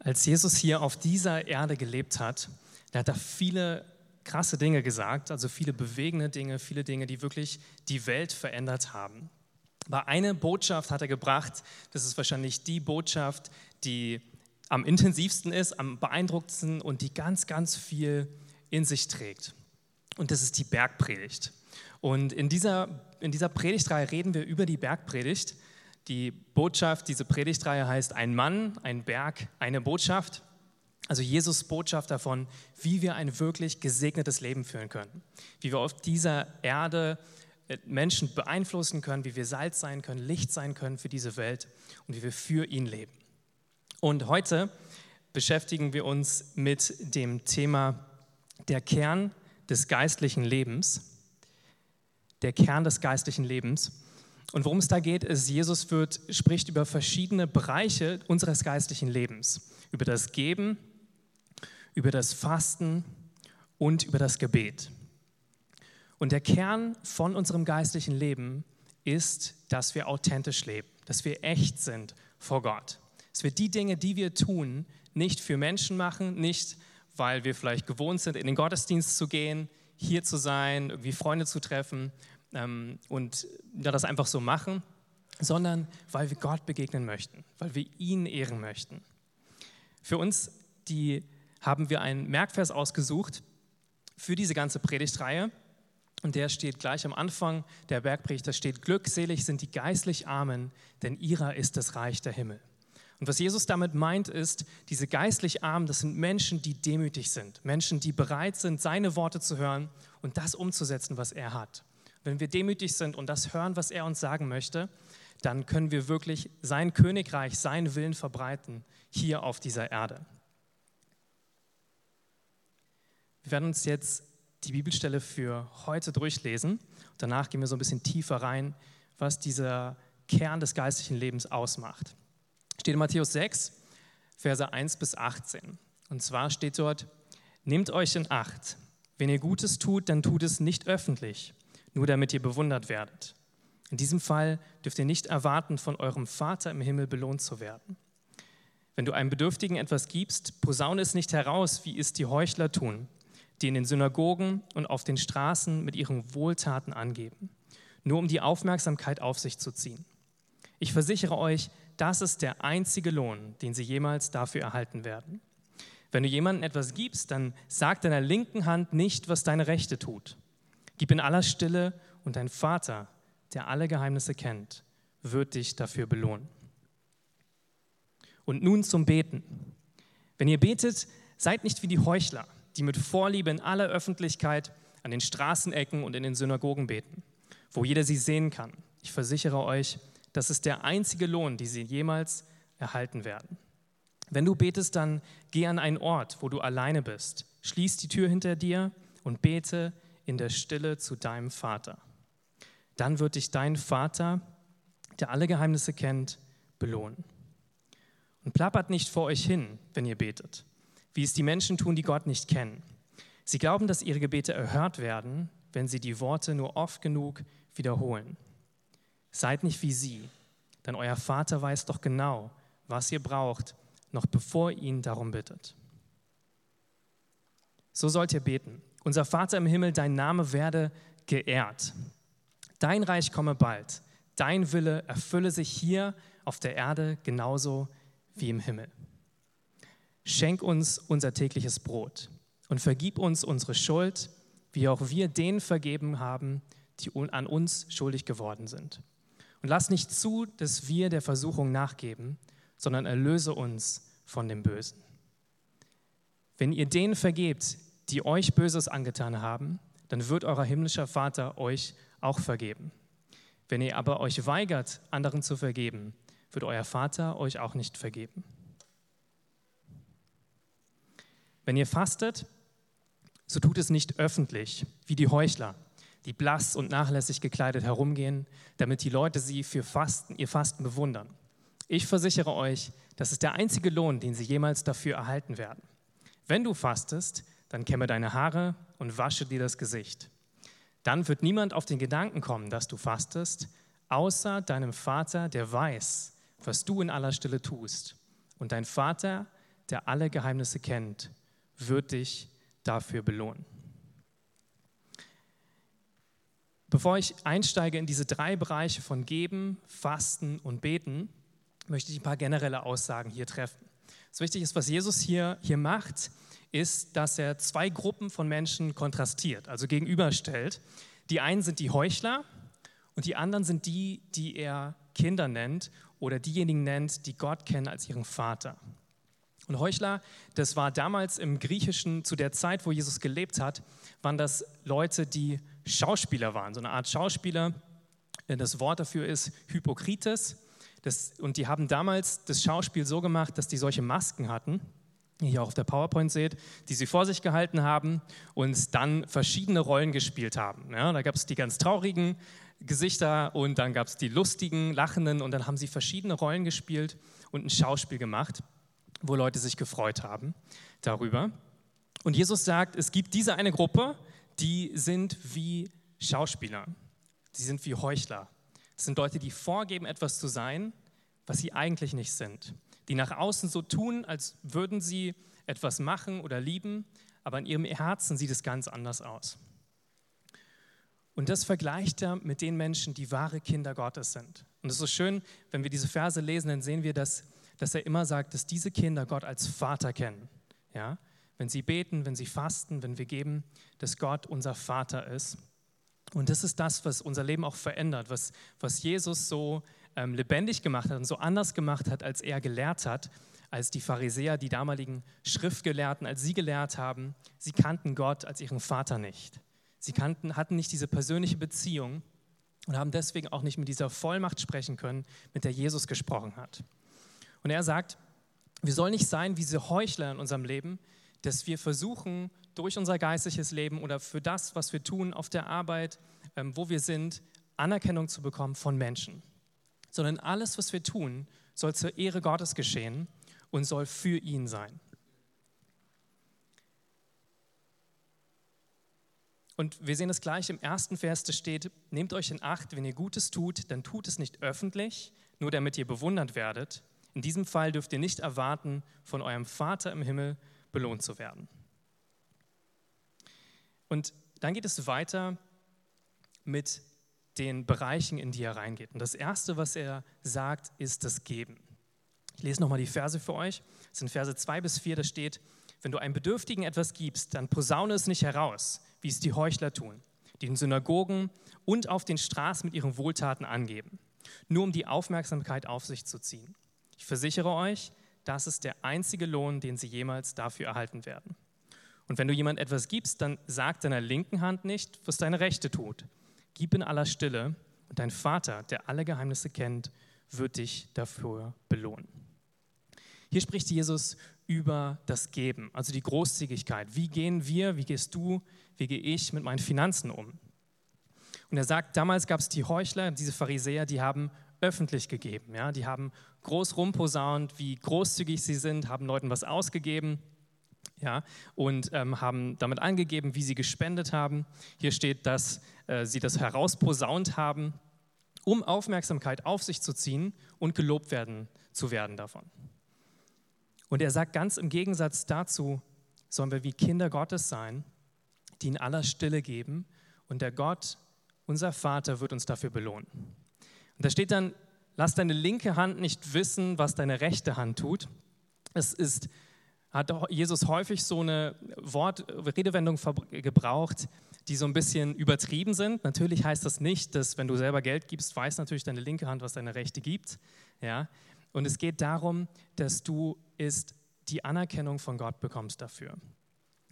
Als Jesus hier auf dieser Erde gelebt hat, da hat er viele krasse Dinge gesagt, also viele bewegende Dinge, viele Dinge, die wirklich die Welt verändert haben. Aber eine Botschaft hat er gebracht, das ist wahrscheinlich die Botschaft, die am intensivsten ist, am beeindruckendsten und die ganz, ganz viel in sich trägt. Und das ist die Bergpredigt. Und in dieser, in dieser Predigtreihe reden wir über die Bergpredigt. Die Botschaft, diese Predigtreihe heißt Ein Mann, ein Berg, eine Botschaft. Also Jesus Botschaft davon, wie wir ein wirklich gesegnetes Leben führen können. Wie wir auf dieser Erde äh, Menschen beeinflussen können, wie wir Salz sein können, Licht sein können für diese Welt und wie wir für ihn leben. Und heute beschäftigen wir uns mit dem Thema der Kern des geistlichen Lebens. Der Kern des geistlichen Lebens. Und worum es da geht, ist, Jesus wird, spricht über verschiedene Bereiche unseres geistlichen Lebens. Über das Geben, über das Fasten und über das Gebet. Und der Kern von unserem geistlichen Leben ist, dass wir authentisch leben, dass wir echt sind vor Gott. Dass wir die Dinge, die wir tun, nicht für Menschen machen, nicht weil wir vielleicht gewohnt sind, in den Gottesdienst zu gehen, hier zu sein, irgendwie Freunde zu treffen, ähm, und ja, das einfach so machen, sondern weil wir Gott begegnen möchten, weil wir ihn ehren möchten. Für uns, die haben wir einen Merkvers ausgesucht für diese ganze Predigtreihe. Und der steht gleich am Anfang der Bergpredigt, da steht, glückselig sind die geistlich Armen, denn ihrer ist das Reich der Himmel. Und was Jesus damit meint, ist, diese geistlich Armen, das sind Menschen, die demütig sind, Menschen, die bereit sind, seine Worte zu hören und das umzusetzen, was er hat. Wenn wir demütig sind und das hören, was er uns sagen möchte, dann können wir wirklich sein Königreich, seinen Willen verbreiten hier auf dieser Erde. Wir werden uns jetzt die Bibelstelle für heute durchlesen. Danach gehen wir so ein bisschen tiefer rein, was dieser Kern des geistlichen Lebens ausmacht. Steht in Matthäus 6, Verse 1 bis 18. Und zwar steht dort, Nehmt euch in Acht. Wenn ihr Gutes tut, dann tut es nicht öffentlich nur damit ihr bewundert werdet. In diesem Fall dürft ihr nicht erwarten, von eurem Vater im Himmel belohnt zu werden. Wenn du einem Bedürftigen etwas gibst, posaune es nicht heraus, wie es die Heuchler tun, die in den Synagogen und auf den Straßen mit ihren Wohltaten angeben, nur um die Aufmerksamkeit auf sich zu ziehen. Ich versichere euch, das ist der einzige Lohn, den sie jemals dafür erhalten werden. Wenn du jemandem etwas gibst, dann sag deiner linken Hand nicht, was deine rechte tut Gib in aller Stille und dein Vater, der alle Geheimnisse kennt, wird dich dafür belohnen. Und nun zum Beten. Wenn ihr betet, seid nicht wie die Heuchler, die mit Vorliebe in aller Öffentlichkeit an den Straßenecken und in den Synagogen beten, wo jeder sie sehen kann. Ich versichere euch, das ist der einzige Lohn, den sie jemals erhalten werden. Wenn du betest, dann geh an einen Ort, wo du alleine bist. Schließ die Tür hinter dir und bete in der Stille zu deinem Vater. Dann wird dich dein Vater, der alle Geheimnisse kennt, belohnen. Und plappert nicht vor euch hin, wenn ihr betet, wie es die Menschen tun, die Gott nicht kennen. Sie glauben, dass ihre Gebete erhört werden, wenn sie die Worte nur oft genug wiederholen. Seid nicht wie sie, denn euer Vater weiß doch genau, was ihr braucht, noch bevor ihr ihn darum bittet. So sollt ihr beten. Unser Vater im Himmel, dein Name werde geehrt. Dein Reich komme bald. Dein Wille erfülle sich hier auf der Erde genauso wie im Himmel. Schenk uns unser tägliches Brot und vergib uns unsere Schuld, wie auch wir denen vergeben haben, die an uns schuldig geworden sind. Und lass nicht zu, dass wir der Versuchung nachgeben, sondern erlöse uns von dem Bösen. Wenn ihr denen vergebt, die euch Böses angetan haben, dann wird euer himmlischer Vater euch auch vergeben. Wenn ihr aber euch weigert, anderen zu vergeben, wird euer Vater euch auch nicht vergeben. Wenn ihr fastet, so tut es nicht öffentlich, wie die Heuchler, die blass und nachlässig gekleidet herumgehen, damit die Leute sie für Fasten, ihr Fasten bewundern. Ich versichere euch, das ist der einzige Lohn, den sie jemals dafür erhalten werden. Wenn du fastest, dann kämme deine Haare und wasche dir das Gesicht. Dann wird niemand auf den Gedanken kommen, dass du fastest, außer deinem Vater, der weiß, was du in aller Stille tust. Und dein Vater, der alle Geheimnisse kennt, wird dich dafür belohnen. Bevor ich einsteige in diese drei Bereiche von Geben, Fasten und Beten, möchte ich ein paar generelle Aussagen hier treffen. Was wichtig ist, was Jesus hier, hier macht, ist, dass er zwei Gruppen von Menschen kontrastiert, also gegenüberstellt. Die einen sind die Heuchler und die anderen sind die, die er Kinder nennt oder diejenigen nennt, die Gott kennen als ihren Vater. Und Heuchler, das war damals im Griechischen, zu der Zeit, wo Jesus gelebt hat, waren das Leute, die Schauspieler waren, so eine Art Schauspieler. Das Wort dafür ist Hypokrites. Das, und die haben damals das Schauspiel so gemacht, dass die solche Masken hatten, die ihr auch auf der PowerPoint seht, die sie vor sich gehalten haben und dann verschiedene Rollen gespielt haben. Ja, da gab es die ganz traurigen Gesichter und dann gab es die lustigen, lachenden und dann haben sie verschiedene Rollen gespielt und ein Schauspiel gemacht, wo Leute sich gefreut haben darüber. Und Jesus sagt, es gibt diese eine Gruppe, die sind wie Schauspieler, die sind wie Heuchler. Das sind Leute, die vorgeben, etwas zu sein, was sie eigentlich nicht sind. Die nach außen so tun, als würden sie etwas machen oder lieben, aber in ihrem Herzen sieht es ganz anders aus. Und das vergleicht er mit den Menschen, die wahre Kinder Gottes sind. Und es ist so schön, wenn wir diese Verse lesen, dann sehen wir, dass, dass er immer sagt, dass diese Kinder Gott als Vater kennen. Ja? Wenn sie beten, wenn sie fasten, wenn wir geben, dass Gott unser Vater ist. Und das ist das, was unser Leben auch verändert, was, was Jesus so ähm, lebendig gemacht hat und so anders gemacht hat, als er gelehrt hat, als die Pharisäer, die damaligen Schriftgelehrten, als sie gelehrt haben. Sie kannten Gott als ihren Vater nicht. Sie kannten, hatten nicht diese persönliche Beziehung und haben deswegen auch nicht mit dieser Vollmacht sprechen können, mit der Jesus gesprochen hat. Und er sagt, wir sollen nicht sein wie diese Heuchler in unserem Leben, dass wir versuchen, durch unser geistliches Leben oder für das, was wir tun auf der Arbeit, ähm, wo wir sind, Anerkennung zu bekommen von Menschen. Sondern alles, was wir tun, soll zur Ehre Gottes geschehen und soll für ihn sein. Und wir sehen es gleich im ersten Vers, da steht, nehmt euch in Acht, wenn ihr Gutes tut, dann tut es nicht öffentlich, nur damit ihr bewundert werdet. In diesem Fall dürft ihr nicht erwarten, von eurem Vater im Himmel belohnt zu werden. Und dann geht es weiter mit den Bereichen, in die er reingeht. Und das Erste, was er sagt, ist das Geben. Ich lese nochmal die Verse für euch. Das sind Verse 2 bis 4, da steht, wenn du einem Bedürftigen etwas gibst, dann posaune es nicht heraus, wie es die Heuchler tun, die in Synagogen und auf den Straßen mit ihren Wohltaten angeben, nur um die Aufmerksamkeit auf sich zu ziehen. Ich versichere euch, das ist der einzige Lohn, den sie jemals dafür erhalten werden. Und wenn du jemand etwas gibst, dann sag deiner linken Hand nicht, was deine rechte tut. Gib in aller Stille und dein Vater, der alle Geheimnisse kennt, wird dich dafür belohnen. Hier spricht Jesus über das Geben, also die Großzügigkeit. Wie gehen wir, wie gehst du, wie gehe ich mit meinen Finanzen um? Und er sagt, damals gab es die Heuchler, diese Pharisäer, die haben öffentlich gegeben. Ja? Die haben groß rumposaunt, wie großzügig sie sind, haben Leuten was ausgegeben ja? und ähm, haben damit angegeben, wie sie gespendet haben. Hier steht, dass äh, sie das herausposaunt haben, um Aufmerksamkeit auf sich zu ziehen und gelobt werden zu werden davon. Und er sagt ganz im Gegensatz dazu, sollen wir wie Kinder Gottes sein, die in aller Stille geben und der Gott, unser Vater, wird uns dafür belohnen. Und da steht dann, lass deine linke Hand nicht wissen, was deine rechte Hand tut. Es ist, hat Jesus häufig so eine Wort, Redewendung gebraucht, die so ein bisschen übertrieben sind. Natürlich heißt das nicht, dass wenn du selber Geld gibst, weiß natürlich deine linke Hand, was deine rechte gibt. Ja? Und es geht darum, dass du ist die Anerkennung von Gott bekommst dafür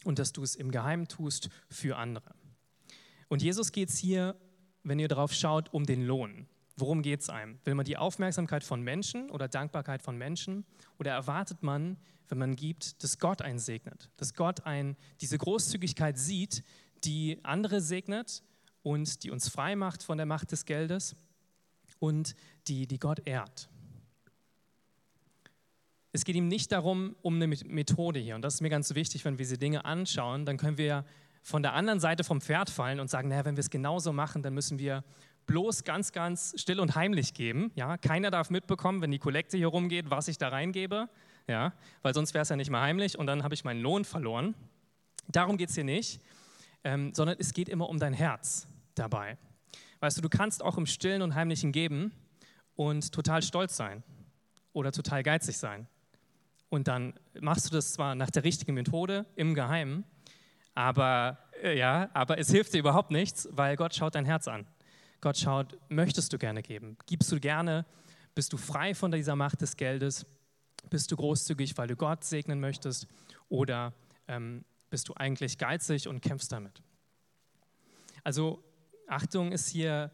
und dass du es im Geheimen tust für andere. Und Jesus geht es hier, wenn ihr darauf schaut, um den Lohn. Worum geht es einem? Will man die Aufmerksamkeit von Menschen oder Dankbarkeit von Menschen? Oder erwartet man, wenn man gibt, dass Gott einen segnet? Dass Gott ein, diese Großzügigkeit sieht, die andere segnet und die uns frei macht von der Macht des Geldes und die, die Gott ehrt. Es geht ihm nicht darum, um eine Methode hier. Und das ist mir ganz wichtig, wenn wir diese Dinge anschauen, dann können wir von der anderen Seite vom Pferd fallen und sagen, naja, wenn wir es genauso machen, dann müssen wir bloß ganz, ganz still und heimlich geben. Ja? Keiner darf mitbekommen, wenn die Kollekte hier rumgeht, was ich da reingebe. Ja, weil sonst wäre es ja nicht mehr heimlich und dann habe ich meinen Lohn verloren. Darum geht es hier nicht, ähm, sondern es geht immer um dein Herz dabei. Weißt du, du kannst auch im Stillen und Heimlichen geben und total stolz sein oder total geizig sein. Und dann machst du das zwar nach der richtigen Methode im Geheimen, aber, äh, ja, aber es hilft dir überhaupt nichts, weil Gott schaut dein Herz an. Gott schaut, möchtest du gerne geben? Gibst du gerne? Bist du frei von dieser Macht des Geldes? Bist du großzügig, weil du Gott segnen möchtest? Oder ähm, bist du eigentlich geizig und kämpfst damit? Also Achtung ist hier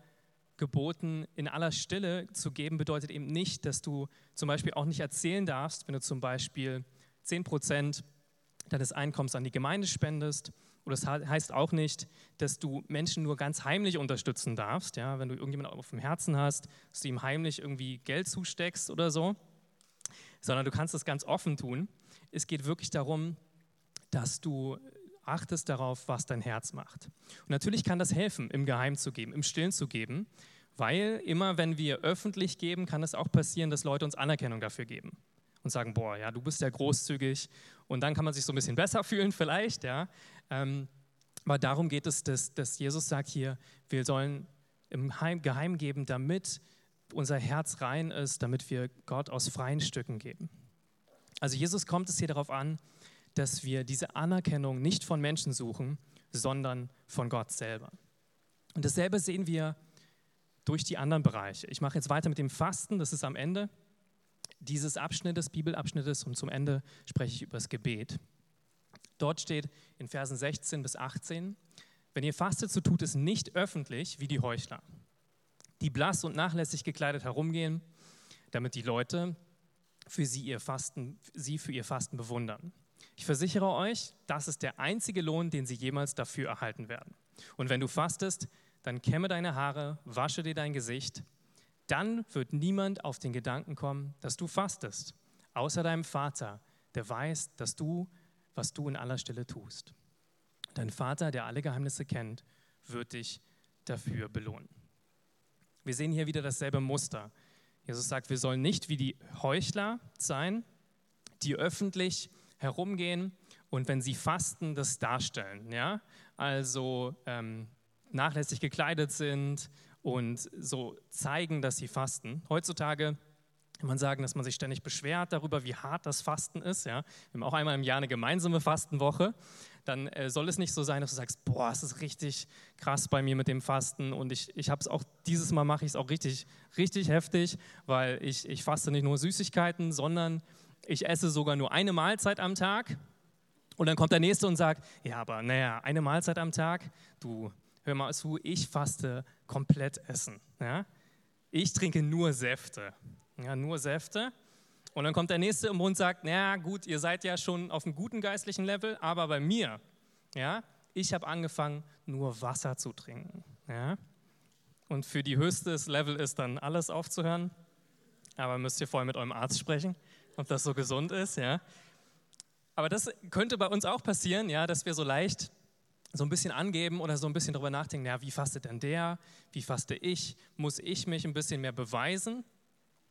geboten, in aller Stille zu geben, bedeutet eben nicht, dass du zum Beispiel auch nicht erzählen darfst, wenn du zum Beispiel 10 Prozent deines Einkommens an die Gemeinde spendest. Oder das heißt auch nicht, dass du Menschen nur ganz heimlich unterstützen darfst. Ja? Wenn du irgendjemanden auf dem Herzen hast, dass du ihm heimlich irgendwie Geld zusteckst oder so. Sondern du kannst das ganz offen tun. Es geht wirklich darum, dass du achtest darauf, was dein Herz macht. Und natürlich kann das helfen, im Geheim zu geben, im Stillen zu geben, weil immer, wenn wir öffentlich geben, kann es auch passieren, dass Leute uns Anerkennung dafür geben und sagen, boah, ja, du bist ja großzügig. Und dann kann man sich so ein bisschen besser fühlen vielleicht, ja. Ähm, aber darum geht es, dass, dass Jesus sagt hier, wir sollen im Heim, Geheim geben, damit unser Herz rein ist, damit wir Gott aus freien Stücken geben. Also Jesus kommt es hier darauf an, dass wir diese Anerkennung nicht von Menschen suchen, sondern von Gott selber. Und dasselbe sehen wir durch die anderen Bereiche. Ich mache jetzt weiter mit dem Fasten, das ist am Ende dieses Abschnittes, Bibelabschnittes und zum Ende spreche ich über das Gebet. Dort steht in Versen 16 bis 18, wenn ihr fastet, so tut es nicht öffentlich wie die Heuchler, die blass und nachlässig gekleidet herumgehen, damit die Leute für sie, ihr Fasten, sie für ihr Fasten bewundern. Ich versichere euch, das ist der einzige Lohn, den sie jemals dafür erhalten werden. Und wenn du fastest, dann kämme deine Haare, wasche dir dein Gesicht dann wird niemand auf den Gedanken kommen, dass du fastest, außer deinem Vater, der weiß, dass du, was du in aller Stille tust. Dein Vater, der alle Geheimnisse kennt, wird dich dafür belohnen. Wir sehen hier wieder dasselbe Muster. Jesus sagt, wir sollen nicht wie die Heuchler sein, die öffentlich herumgehen und wenn sie fasten, das darstellen. Ja? Also ähm, nachlässig gekleidet sind und so zeigen, dass sie fasten. Heutzutage man sagen, dass man sich ständig beschwert darüber, wie hart das Fasten ist. Ja? Wir haben auch einmal im Jahr eine gemeinsame Fastenwoche. Dann äh, soll es nicht so sein, dass du sagst, boah, es ist richtig krass bei mir mit dem Fasten und ich, ich habe es auch, dieses Mal mache ich es auch richtig, richtig heftig, weil ich, ich faste nicht nur Süßigkeiten, sondern ich esse sogar nur eine Mahlzeit am Tag. Und dann kommt der Nächste und sagt, ja, aber naja, eine Mahlzeit am Tag, du, hör mal zu, ich faste komplett essen. Ja? Ich trinke nur Säfte. Ja, nur Säfte. Und dann kommt der Nächste im Mund und sagt, na gut, ihr seid ja schon auf einem guten geistlichen Level, aber bei mir, ja, ich habe angefangen, nur Wasser zu trinken. Ja? Und für die höchste Level ist dann alles aufzuhören. Aber müsst ihr vorher mit eurem Arzt sprechen, ob das so gesund ist. Ja? Aber das könnte bei uns auch passieren, ja, dass wir so leicht so ein bisschen angeben oder so ein bisschen darüber nachdenken, ja, wie fastet denn der, wie faste ich, muss ich mich ein bisschen mehr beweisen?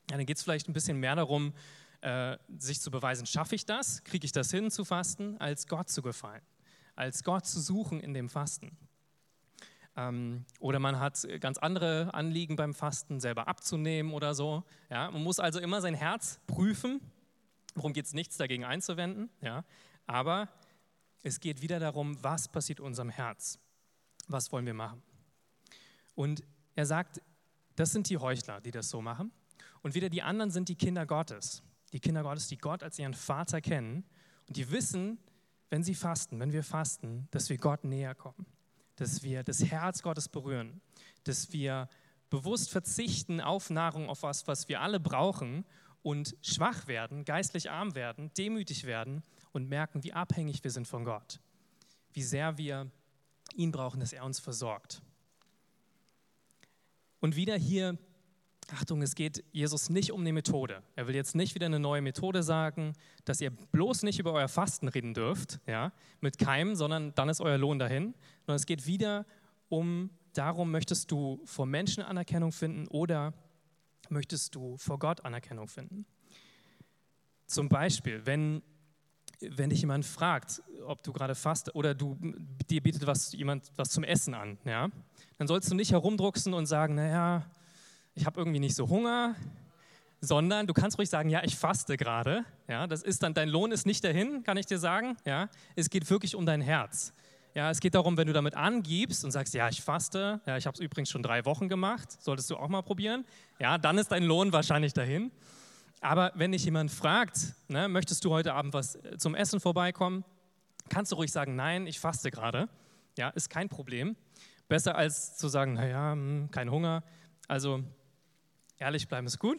Ja, dann geht es vielleicht ein bisschen mehr darum, äh, sich zu beweisen, schaffe ich das, kriege ich das hin zu fasten, als Gott zu gefallen, als Gott zu suchen in dem Fasten. Ähm, oder man hat ganz andere Anliegen beim Fasten, selber abzunehmen oder so. Ja, man muss also immer sein Herz prüfen. Worum geht es nichts dagegen einzuwenden? Ja, aber es geht wieder darum, was passiert unserem Herz. Was wollen wir machen? Und er sagt, das sind die Heuchler, die das so machen. Und wieder die anderen sind die Kinder Gottes. Die Kinder Gottes, die Gott als ihren Vater kennen. Und die wissen, wenn sie fasten, wenn wir fasten, dass wir Gott näher kommen. Dass wir das Herz Gottes berühren. Dass wir bewusst verzichten auf Nahrung, auf was, was wir alle brauchen und schwach werden, geistlich arm werden, demütig werden und merken, wie abhängig wir sind von Gott, wie sehr wir ihn brauchen, dass er uns versorgt. Und wieder hier, Achtung, es geht Jesus nicht um eine Methode. Er will jetzt nicht wieder eine neue Methode sagen, dass ihr bloß nicht über euer Fasten reden dürft, ja, mit keinem, sondern dann ist euer Lohn dahin. Sondern es geht wieder um darum, möchtest du vor Menschen Anerkennung finden oder möchtest du vor Gott Anerkennung finden? Zum Beispiel, wenn, wenn dich jemand fragt, ob du gerade fast oder du, dir bietet was, jemand was zum Essen an, ja, dann sollst du nicht herumdrucksen und sagen, naja, ich habe irgendwie nicht so Hunger, sondern du kannst ruhig sagen, ja, ich faste gerade. Ja, das ist dann, dein Lohn ist nicht dahin, kann ich dir sagen. Ja, es geht wirklich um dein Herz. Ja, es geht darum, wenn du damit angibst und sagst, ja, ich faste, ja, ich habe es übrigens schon drei Wochen gemacht, solltest du auch mal probieren. Ja, dann ist dein Lohn wahrscheinlich dahin. Aber wenn dich jemand fragt, ne, möchtest du heute Abend was äh, zum Essen vorbeikommen, kannst du ruhig sagen, nein, ich faste gerade. Ja, ist kein Problem. Besser als zu sagen, naja, hm, kein Hunger. Also ehrlich bleiben ist gut.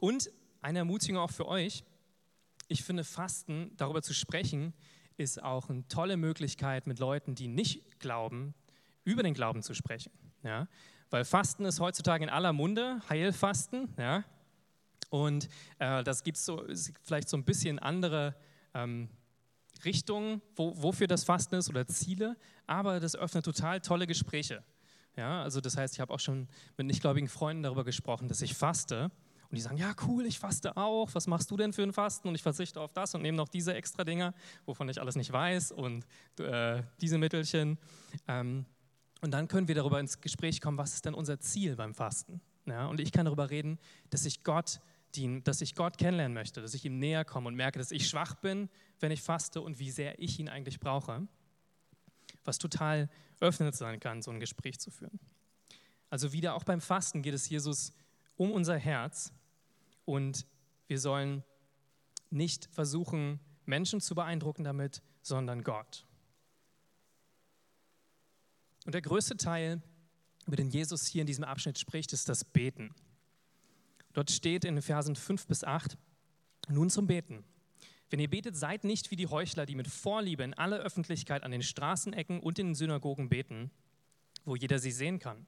Und eine Ermutigung auch für euch. Ich finde, Fasten, darüber zu sprechen, ist auch eine tolle Möglichkeit, mit Leuten, die nicht glauben, über den Glauben zu sprechen. Ja? Weil Fasten ist heutzutage in aller Munde, Heilfasten. Ja? Und äh, das gibt so, vielleicht so ein bisschen andere ähm, Richtungen, wo, wofür das Fasten ist oder Ziele, aber das öffnet total tolle Gespräche. Ja? Also das heißt, ich habe auch schon mit nichtgläubigen Freunden darüber gesprochen, dass ich faste und die sagen, ja cool, ich faste auch, was machst du denn für ein Fasten? Und ich verzichte auf das und nehme noch diese extra Dinger, wovon ich alles nicht weiß und äh, diese Mittelchen. Ähm, und dann können wir darüber ins Gespräch kommen, was ist denn unser Ziel beim Fasten? Ja, und ich kann darüber reden, dass ich Gott dienen, dass ich Gott kennenlernen möchte, dass ich ihm näher komme und merke, dass ich schwach bin, wenn ich faste und wie sehr ich ihn eigentlich brauche. Was total öffnend sein kann, so ein Gespräch zu führen. Also wieder auch beim Fasten geht es Jesus um unser Herz und wir sollen nicht versuchen, Menschen zu beeindrucken damit, sondern Gott. Und der größte Teil, über den Jesus hier in diesem Abschnitt spricht, ist das Beten. Dort steht in den Versen 5 bis 8, nun zum Beten. Wenn ihr betet, seid nicht wie die Heuchler, die mit Vorliebe in aller Öffentlichkeit an den Straßenecken und in den Synagogen beten, wo jeder sie sehen kann.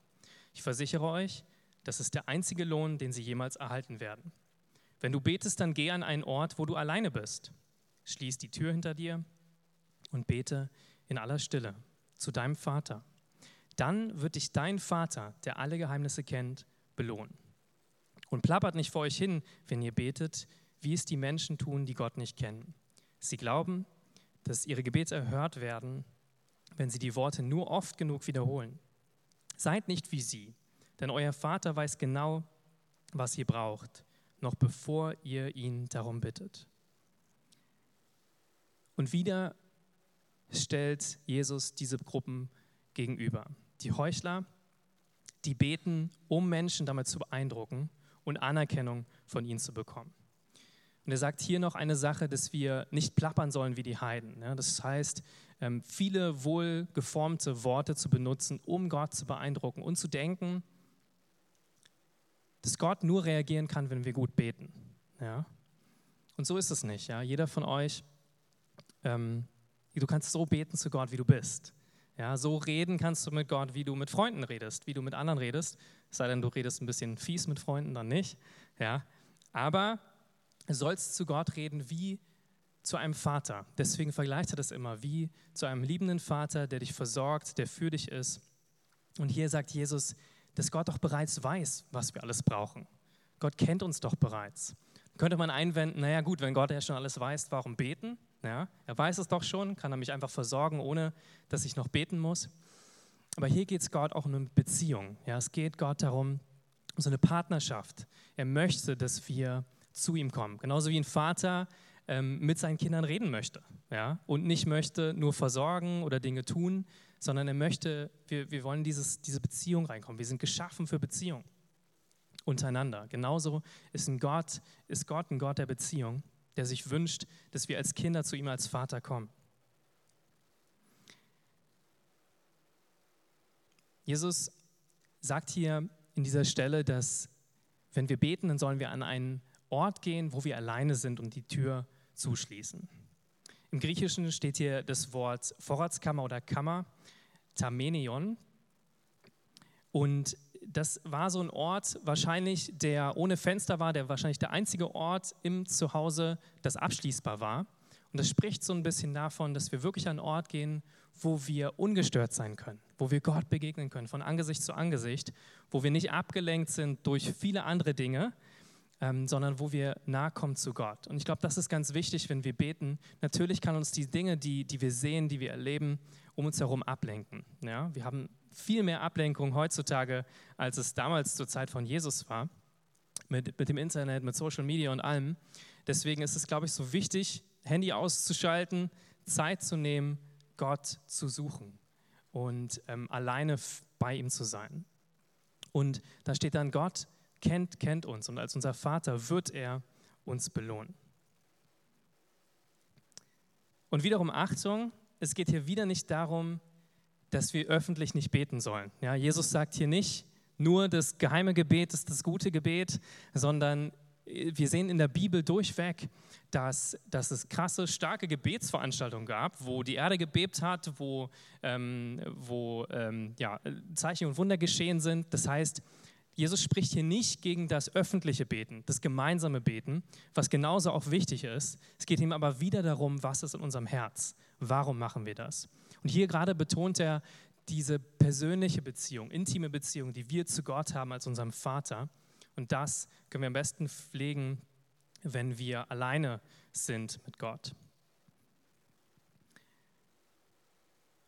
Ich versichere euch, das ist der einzige Lohn, den sie jemals erhalten werden. Wenn du betest, dann geh an einen Ort, wo du alleine bist. Schließ die Tür hinter dir und bete in aller Stille zu deinem Vater. Dann wird dich dein Vater, der alle Geheimnisse kennt, belohnen. Und plappert nicht vor euch hin, wenn ihr betet, wie es die Menschen tun, die Gott nicht kennen. Sie glauben, dass ihre Gebete erhört werden, wenn sie die Worte nur oft genug wiederholen. Seid nicht wie sie, denn euer Vater weiß genau, was ihr braucht, noch bevor ihr ihn darum bittet. Und wieder stellt Jesus diese Gruppen gegenüber. Die Heuchler, die beten, um Menschen damit zu beeindrucken und Anerkennung von ihnen zu bekommen. Und er sagt hier noch eine Sache, dass wir nicht plappern sollen wie die Heiden. Das heißt, ähm, viele wohlgeformte Worte zu benutzen, um Gott zu beeindrucken und zu denken, dass Gott nur reagieren kann, wenn wir gut beten. Ja? Und so ist es nicht. Ja? Jeder von euch, ähm, du kannst so beten zu Gott, wie du bist. Ja, so reden kannst du mit Gott, wie du mit Freunden redest, wie du mit anderen redest. Es sei denn, du redest ein bisschen fies mit Freunden, dann nicht. Ja, aber sollst zu Gott reden wie zu einem Vater. Deswegen vergleicht er das immer wie zu einem liebenden Vater, der dich versorgt, der für dich ist. Und hier sagt Jesus, dass Gott doch bereits weiß, was wir alles brauchen. Gott kennt uns doch bereits. Könnte man einwenden, naja gut, wenn Gott ja schon alles weiß, warum beten? Ja, er weiß es doch schon, kann er mich einfach versorgen, ohne dass ich noch beten muss. Aber hier geht es Gott auch um eine Beziehung. Ja, es geht Gott darum, um so eine Partnerschaft. Er möchte, dass wir zu ihm kommen. Genauso wie ein Vater ähm, mit seinen Kindern reden möchte. Ja? Und nicht möchte nur versorgen oder Dinge tun, sondern er möchte, wir, wir wollen dieses, diese Beziehung reinkommen. Wir sind geschaffen für Beziehung untereinander. Genauso ist, ein Gott, ist Gott ein Gott der Beziehung, der sich wünscht, dass wir als Kinder zu ihm als Vater kommen. Jesus sagt hier in dieser Stelle, dass wenn wir beten, dann sollen wir an einen Ort gehen, wo wir alleine sind und die Tür zuschließen. Im Griechischen steht hier das Wort Vorratskammer oder Kammer, Tamenion. Und das war so ein Ort, wahrscheinlich, der ohne Fenster war, der wahrscheinlich der einzige Ort im Zuhause, das abschließbar war. Und das spricht so ein bisschen davon, dass wir wirklich an einen Ort gehen, wo wir ungestört sein können, wo wir Gott begegnen können, von Angesicht zu Angesicht, wo wir nicht abgelenkt sind durch viele andere Dinge, ähm, sondern wo wir nahe kommen zu Gott. Und ich glaube, das ist ganz wichtig, wenn wir beten. Natürlich kann uns die Dinge, die, die wir sehen, die wir erleben, um uns herum ablenken. Ja? Wir haben viel mehr Ablenkung heutzutage, als es damals zur Zeit von Jesus war, mit, mit dem Internet, mit Social Media und allem. Deswegen ist es, glaube ich, so wichtig, Handy auszuschalten, Zeit zu nehmen, Gott zu suchen und ähm, alleine bei ihm zu sein. Und da steht dann, Gott kennt, kennt uns und als unser Vater wird er uns belohnen. Und wiederum Achtung, es geht hier wieder nicht darum, dass wir öffentlich nicht beten sollen. Ja, Jesus sagt hier nicht, nur das geheime Gebet ist das gute Gebet, sondern wir sehen in der Bibel durchweg, dass, dass es krasse, starke Gebetsveranstaltungen gab, wo die Erde gebebt hat, wo, ähm, wo ähm, ja, Zeichen und Wunder geschehen sind. Das heißt, Jesus spricht hier nicht gegen das öffentliche Beten, das gemeinsame Beten, was genauso auch wichtig ist. Es geht ihm aber wieder darum, was ist in unserem Herz. Warum machen wir das? Und hier gerade betont er diese persönliche Beziehung, intime Beziehung, die wir zu Gott haben als unserem Vater. Und das können wir am besten pflegen, wenn wir alleine sind mit Gott.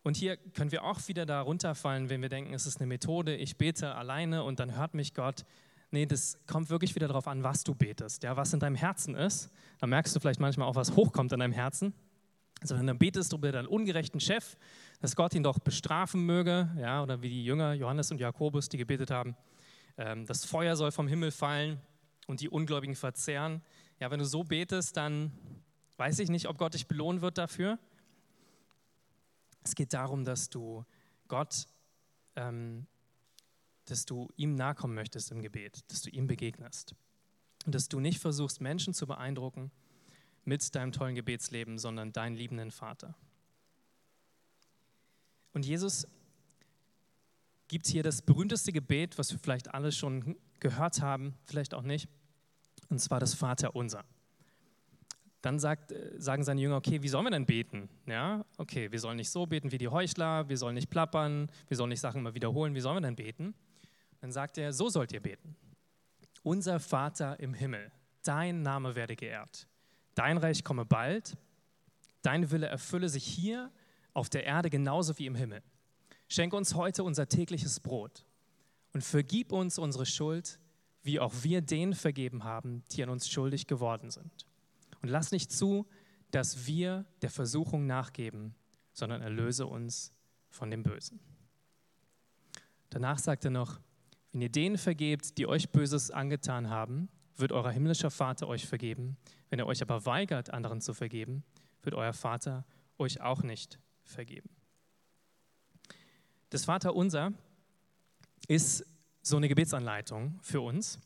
Und hier können wir auch wieder da runterfallen, wenn wir denken, es ist eine Methode, ich bete alleine und dann hört mich Gott. Nee, das kommt wirklich wieder darauf an, was du betest, ja, was in deinem Herzen ist. Da merkst du vielleicht manchmal auch, was hochkommt in deinem Herzen. Also du betest über deinen ungerechten Chef, dass Gott ihn doch bestrafen möge, ja, oder wie die Jünger Johannes und Jakobus, die gebetet haben, ähm, das Feuer soll vom Himmel fallen und die Ungläubigen verzehren. Ja, wenn du so betest, dann weiß ich nicht, ob Gott dich belohnen wird dafür. Es geht darum, dass du Gott, ähm, dass du ihm nahe kommen möchtest im Gebet, dass du ihm begegnest und dass du nicht versuchst, Menschen zu beeindrucken, mit deinem tollen Gebetsleben, sondern deinen liebenden Vater. Und Jesus gibt hier das berühmteste Gebet, was wir vielleicht alle schon gehört haben, vielleicht auch nicht, und zwar das Vaterunser. Dann sagt, äh, sagen seine Jünger, okay, wie sollen wir denn beten? Ja, okay, wir sollen nicht so beten wie die Heuchler, wir sollen nicht plappern, wir sollen nicht Sachen immer wiederholen, wie sollen wir denn beten? Dann sagt er, so sollt ihr beten. Unser Vater im Himmel, dein Name werde geehrt. Dein Reich komme bald, dein Wille erfülle sich hier auf der Erde genauso wie im Himmel. Schenke uns heute unser tägliches Brot und vergib uns unsere Schuld, wie auch wir denen vergeben haben, die an uns schuldig geworden sind. Und lass nicht zu, dass wir der Versuchung nachgeben, sondern erlöse uns von dem Bösen. Danach sagt er noch, wenn ihr denen vergebt, die euch Böses angetan haben, wird euer himmlischer Vater euch vergeben. Wenn ihr euch aber weigert, anderen zu vergeben, wird euer Vater euch auch nicht vergeben. Das Vaterunser ist so eine Gebetsanleitung für uns.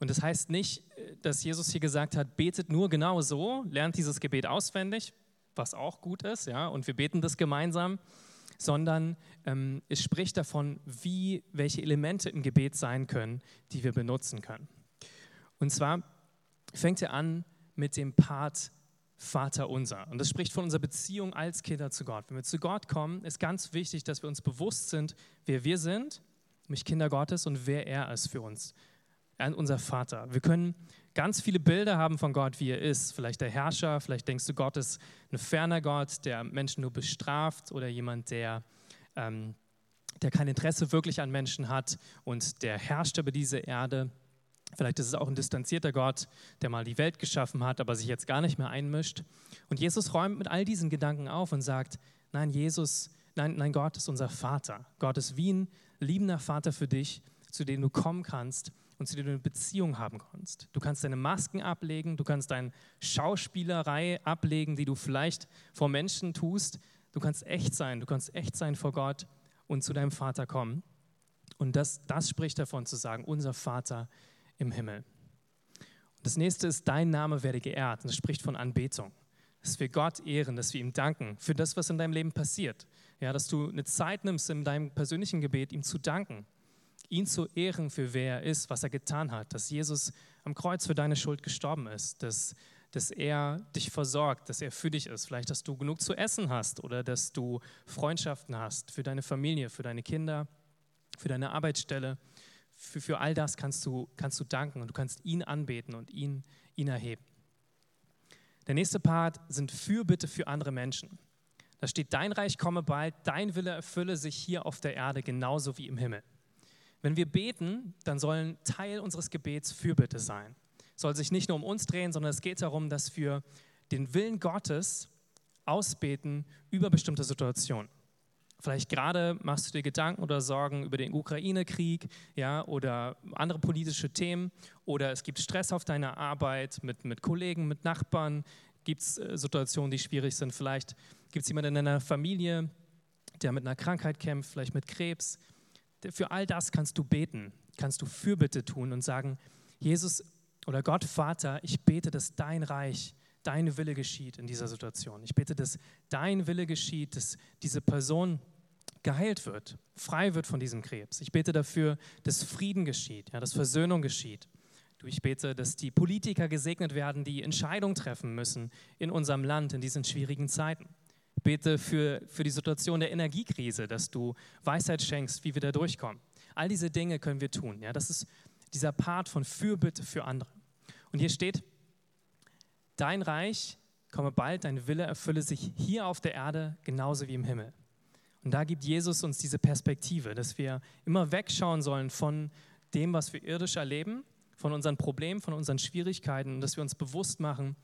Und das heißt nicht, dass Jesus hier gesagt hat, betet nur genau so, lernt dieses Gebet auswendig, was auch gut ist, ja, und wir beten das gemeinsam, sondern ähm, es spricht davon, wie, welche Elemente im Gebet sein können, die wir benutzen können. Und zwar fängt er an mit dem Part Vater unser. Und das spricht von unserer Beziehung als Kinder zu Gott. Wenn wir zu Gott kommen, ist ganz wichtig, dass wir uns bewusst sind, wer wir sind, nämlich Kinder Gottes, und wer er ist für uns. Er ist unser Vater. Wir können ganz viele Bilder haben von Gott, wie er ist. Vielleicht der Herrscher, vielleicht denkst du, Gott ist ein ferner Gott, der Menschen nur bestraft oder jemand, der, ähm, der kein Interesse wirklich an Menschen hat und der herrscht über diese Erde. Vielleicht ist es auch ein distanzierter Gott, der mal die Welt geschaffen hat, aber sich jetzt gar nicht mehr einmischt. Und Jesus räumt mit all diesen Gedanken auf und sagt, nein, Jesus, nein, nein, Gott ist unser Vater. Gott ist wie ein liebender Vater für dich, zu dem du kommen kannst und zu dem du eine Beziehung haben kannst. Du kannst deine Masken ablegen, du kannst deine Schauspielerei ablegen, die du vielleicht vor Menschen tust. Du kannst echt sein, du kannst echt sein vor Gott und zu deinem Vater kommen. Und das, das spricht davon zu sagen, unser Vater im Himmel. Und das nächste ist, dein Name werde geehrt. Und das spricht von Anbetung. Dass wir Gott ehren, dass wir ihm danken für das, was in deinem Leben passiert. Ja, dass du eine Zeit nimmst, in deinem persönlichen Gebet ihm zu danken. Ihn zu ehren für wer er ist, was er getan hat. Dass Jesus am Kreuz für deine Schuld gestorben ist. Dass, dass er dich versorgt, dass er für dich ist. Vielleicht, dass du genug zu essen hast oder dass du Freundschaften hast für deine Familie, für deine Kinder, für deine Arbeitsstelle für, für all das kannst du, kannst du danken und du kannst ihn anbeten und ihn, ihn erheben. Der nächste Part sind Fürbitte für andere Menschen. Da steht, dein Reich komme bald, dein Wille erfülle sich hier auf der Erde genauso wie im Himmel. Wenn wir beten, dann sollen Teil unseres Gebets Fürbitte sein. Es soll sich nicht nur um uns drehen, sondern es geht darum, dass wir den Willen Gottes ausbeten über bestimmte Situationen. Vielleicht gerade machst du dir Gedanken oder Sorgen über den Ukraine-Krieg ja, oder andere politische Themen oder es gibt Stress auf deiner Arbeit mit, mit Kollegen, mit Nachbarn, gibt es äh, Situationen, die schwierig sind. Vielleicht gibt es jemanden in deiner Familie, der mit einer Krankheit kämpft, vielleicht mit Krebs. Für all das kannst du beten, kannst du Fürbitte tun und sagen, Jesus oder Gott Vater, ich bete, dass dein Reich dein Wille geschieht in dieser Situation. Ich bete, dass dein Wille geschieht, dass diese Person geheilt wird, frei wird von diesem Krebs. Ich bete dafür, dass Frieden geschieht, ja, dass Versöhnung geschieht. Ich bete, dass die Politiker gesegnet werden, die Entscheidungen treffen müssen in unserem Land in diesen schwierigen Zeiten. Bete für, für die Situation der Energiekrise, dass du Weisheit schenkst, wie wir da durchkommen. All diese Dinge können wir tun. Ja, das ist dieser Part von Fürbitte für andere. Und hier steht, dein Reich komme bald, dein Wille erfülle sich hier auf der Erde genauso wie im Himmel. Und da gibt Jesus uns diese Perspektive, dass wir immer wegschauen sollen von dem, was wir irdisch erleben, von unseren Problemen, von unseren Schwierigkeiten und dass wir uns bewusst machen,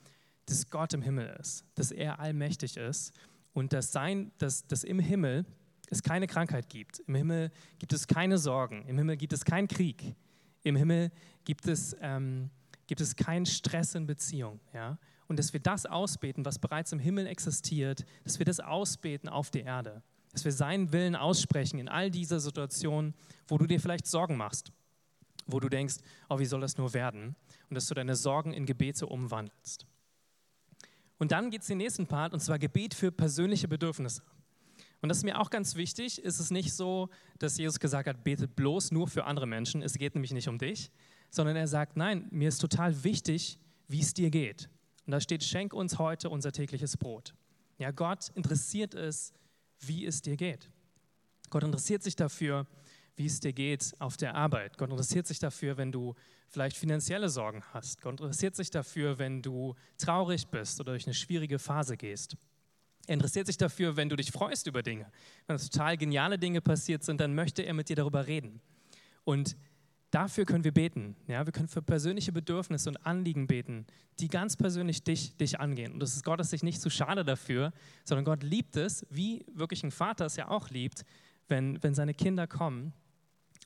dass Gott im Himmel ist, dass er allmächtig ist und dass, sein, dass, dass im Himmel es keine Krankheit gibt. Im Himmel gibt es keine Sorgen. Im Himmel gibt es keinen Krieg. Im Himmel gibt es ähm, gibt es keinen Stress in Beziehung. Ja? Und dass wir das ausbeten, was bereits im Himmel existiert, dass wir das ausbeten auf die Erde. Dass wir seinen Willen aussprechen in all dieser Situationen, wo du dir vielleicht Sorgen machst, wo du denkst, oh, wie soll das nur werden? Und dass du deine Sorgen in Gebete umwandelst. Und dann geht es den nächsten Part, und zwar Gebet für persönliche Bedürfnisse. Und das ist mir auch ganz wichtig. Ist es nicht so, dass Jesus gesagt hat, betet bloß nur für andere Menschen. Es geht nämlich nicht um dich, sondern er sagt, nein, mir ist total wichtig, wie es dir geht. Und da steht, schenk uns heute unser tägliches Brot. Ja, Gott interessiert es, wie es dir geht. Gott interessiert sich dafür, wie es dir geht auf der Arbeit. Gott interessiert sich dafür, wenn du vielleicht finanzielle Sorgen hast. Gott interessiert sich dafür, wenn du traurig bist oder durch eine schwierige Phase gehst. Er interessiert sich dafür, wenn du dich freust über Dinge. Wenn total geniale Dinge passiert sind, dann möchte er mit dir darüber reden. Und Dafür können wir beten. Ja? Wir können für persönliche Bedürfnisse und Anliegen beten, die ganz persönlich dich, dich angehen. Und das ist Gott ist sich nicht zu schade dafür, sondern Gott liebt es, wie wirklich ein Vater es ja auch liebt, wenn, wenn seine Kinder kommen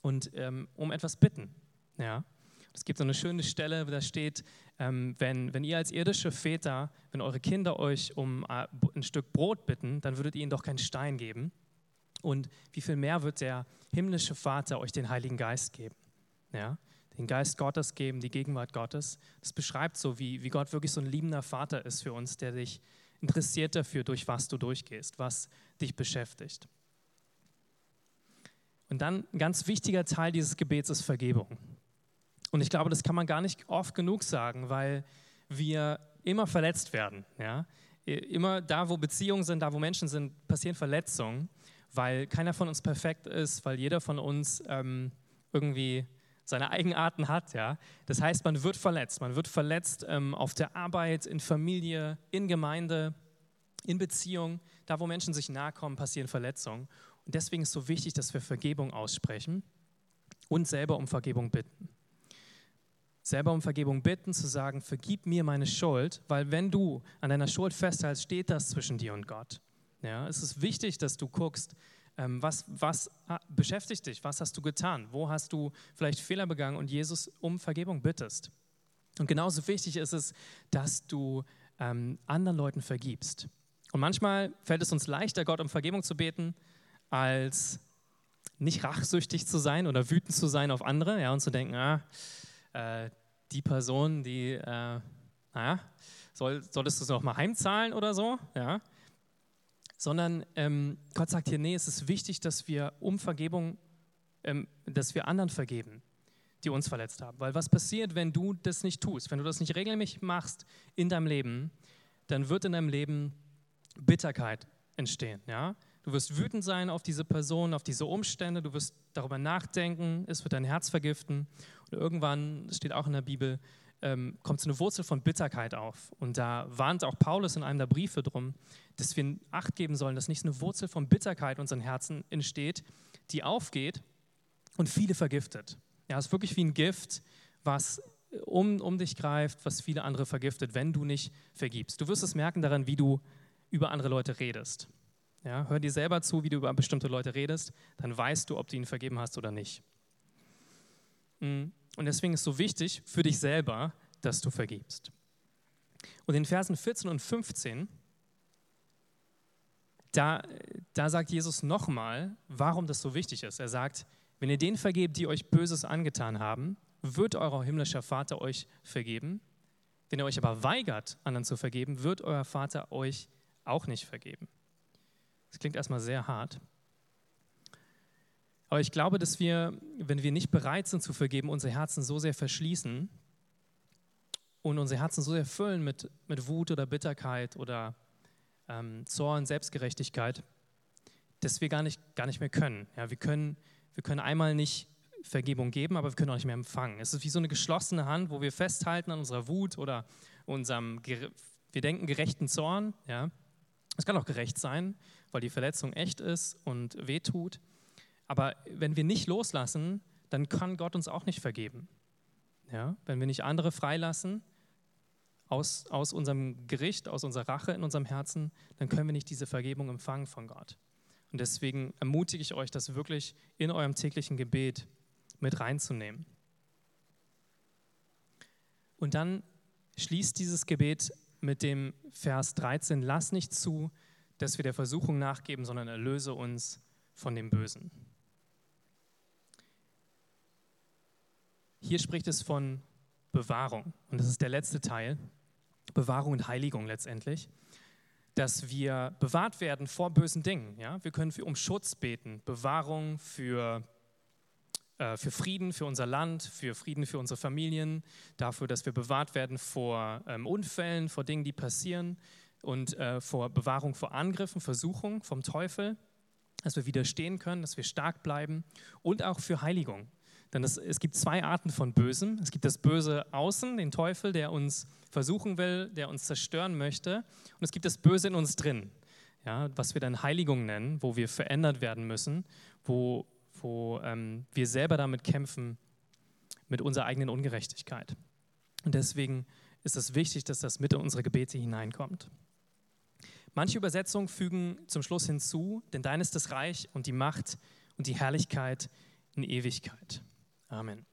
und ähm, um etwas bitten. Ja? Es gibt so eine schöne Stelle, da steht, ähm, wenn, wenn ihr als irdische Väter, wenn eure Kinder euch um äh, ein Stück Brot bitten, dann würdet ihr ihnen doch keinen Stein geben. Und wie viel mehr wird der himmlische Vater euch den Heiligen Geist geben? ja, den Geist Gottes geben, die Gegenwart Gottes. Das beschreibt so, wie, wie Gott wirklich so ein liebender Vater ist für uns, der dich interessiert dafür, durch was du durchgehst, was dich beschäftigt. Und dann ein ganz wichtiger Teil dieses Gebets ist Vergebung. Und ich glaube, das kann man gar nicht oft genug sagen, weil wir immer verletzt werden. Ja? Immer da, wo Beziehungen sind, da, wo Menschen sind, passieren Verletzungen, weil keiner von uns perfekt ist, weil jeder von uns ähm, irgendwie seine Eigenarten hat. Ja? Das heißt, man wird verletzt. Man wird verletzt ähm, auf der Arbeit, in Familie, in Gemeinde, in Beziehung. Da, wo Menschen sich nahe kommen, passieren Verletzungen. Und deswegen ist es so wichtig, dass wir Vergebung aussprechen und selber um Vergebung bitten. Selber um Vergebung bitten, zu sagen, vergib mir meine Schuld, weil wenn du an deiner Schuld festhältst, steht das zwischen dir und Gott. Ja, es ist wichtig, dass du guckst, ähm, was, was beschäftigt dich? Was hast du getan? Wo hast du vielleicht Fehler begangen und Jesus um Vergebung bittest? Und genauso wichtig ist es, dass du ähm, anderen Leuten vergibst. Und manchmal fällt es uns leichter, Gott um Vergebung zu beten, als nicht rachsüchtig zu sein oder wütend zu sein auf andere ja, und zu denken, ah, äh, die Person, die, äh, naja, soll, solltest du es noch mal heimzahlen oder so? Ja? sondern ähm, Gott sagt hier, nee, es ist wichtig, dass wir um Vergebung, ähm, dass wir anderen vergeben, die uns verletzt haben. Weil was passiert, wenn du das nicht tust, wenn du das nicht regelmäßig machst in deinem Leben, dann wird in deinem Leben Bitterkeit entstehen. Ja? Du wirst wütend sein auf diese Person, auf diese Umstände. Du wirst darüber nachdenken. Es wird dein Herz vergiften. Und irgendwann steht auch in der Bibel, ähm, kommt so eine Wurzel von Bitterkeit auf. Und da warnt auch Paulus in einem der Briefe drum, dass wir Acht geben sollen, dass nicht so eine Wurzel von Bitterkeit in unseren Herzen entsteht, die aufgeht und viele vergiftet. Ja, es ist wirklich wie ein Gift, was um, um dich greift, was viele andere vergiftet, wenn du nicht vergibst. Du wirst es merken daran, wie du über andere Leute redest. Ja, hör dir selber zu, wie du über bestimmte Leute redest, dann weißt du, ob du ihnen vergeben hast oder nicht. Mm, und deswegen ist es so wichtig für dich selber, dass du vergibst. Und in Versen 14 und 15, da, da sagt Jesus nochmal, warum das so wichtig ist. Er sagt, wenn ihr denen vergebt, die euch Böses angetan haben, wird euer himmlischer Vater euch vergeben. Wenn ihr euch aber weigert, anderen zu vergeben, wird euer Vater euch auch nicht vergeben. Das klingt erstmal sehr hart. Aber ich glaube, dass wir, wenn wir nicht bereit sind zu vergeben, unsere Herzen so sehr verschließen und unsere Herzen so sehr füllen mit, mit Wut oder Bitterkeit oder ähm, Zorn, Selbstgerechtigkeit, dass wir gar nicht, gar nicht mehr können. Ja, wir können. Wir können einmal nicht Vergebung geben, aber wir können auch nicht mehr empfangen. Es ist wie so eine geschlossene Hand, wo wir festhalten an unserer Wut oder unserem, wir denken, gerechten Zorn. Ja. Es kann auch gerecht sein, weil die Verletzung echt ist und wehtut. Aber wenn wir nicht loslassen, dann kann Gott uns auch nicht vergeben. Ja? Wenn wir nicht andere freilassen aus, aus unserem Gericht, aus unserer Rache in unserem Herzen, dann können wir nicht diese Vergebung empfangen von Gott. Und deswegen ermutige ich euch, das wirklich in eurem täglichen Gebet mit reinzunehmen. Und dann schließt dieses Gebet mit dem Vers 13, lass nicht zu, dass wir der Versuchung nachgeben, sondern erlöse uns von dem Bösen. Hier spricht es von Bewahrung. Und das ist der letzte Teil. Bewahrung und Heiligung letztendlich. Dass wir bewahrt werden vor bösen Dingen. Ja? Wir können für, um Schutz beten, Bewahrung für äh, für Frieden für unser Land, für Frieden für unsere Familien, dafür, dass wir bewahrt werden vor ähm, Unfällen, vor Dingen, die passieren und äh, vor Bewahrung vor Angriffen, Versuchungen vom Teufel, dass wir widerstehen können, dass wir stark bleiben und auch für Heiligung. Denn es, es gibt zwei Arten von Bösen. Es gibt das Böse außen, den Teufel, der uns versuchen will, der uns zerstören möchte. Und es gibt das Böse in uns drin, ja, was wir dann Heiligung nennen, wo wir verändert werden müssen, wo wo ähm, wir selber damit kämpfen, mit unserer eigenen Ungerechtigkeit. Und deswegen ist es wichtig, dass das mit in unsere Gebete hineinkommt. Manche Übersetzungen fügen zum Schluss hinzu, denn dein ist das Reich und die Macht und die Herrlichkeit in Ewigkeit. Amen.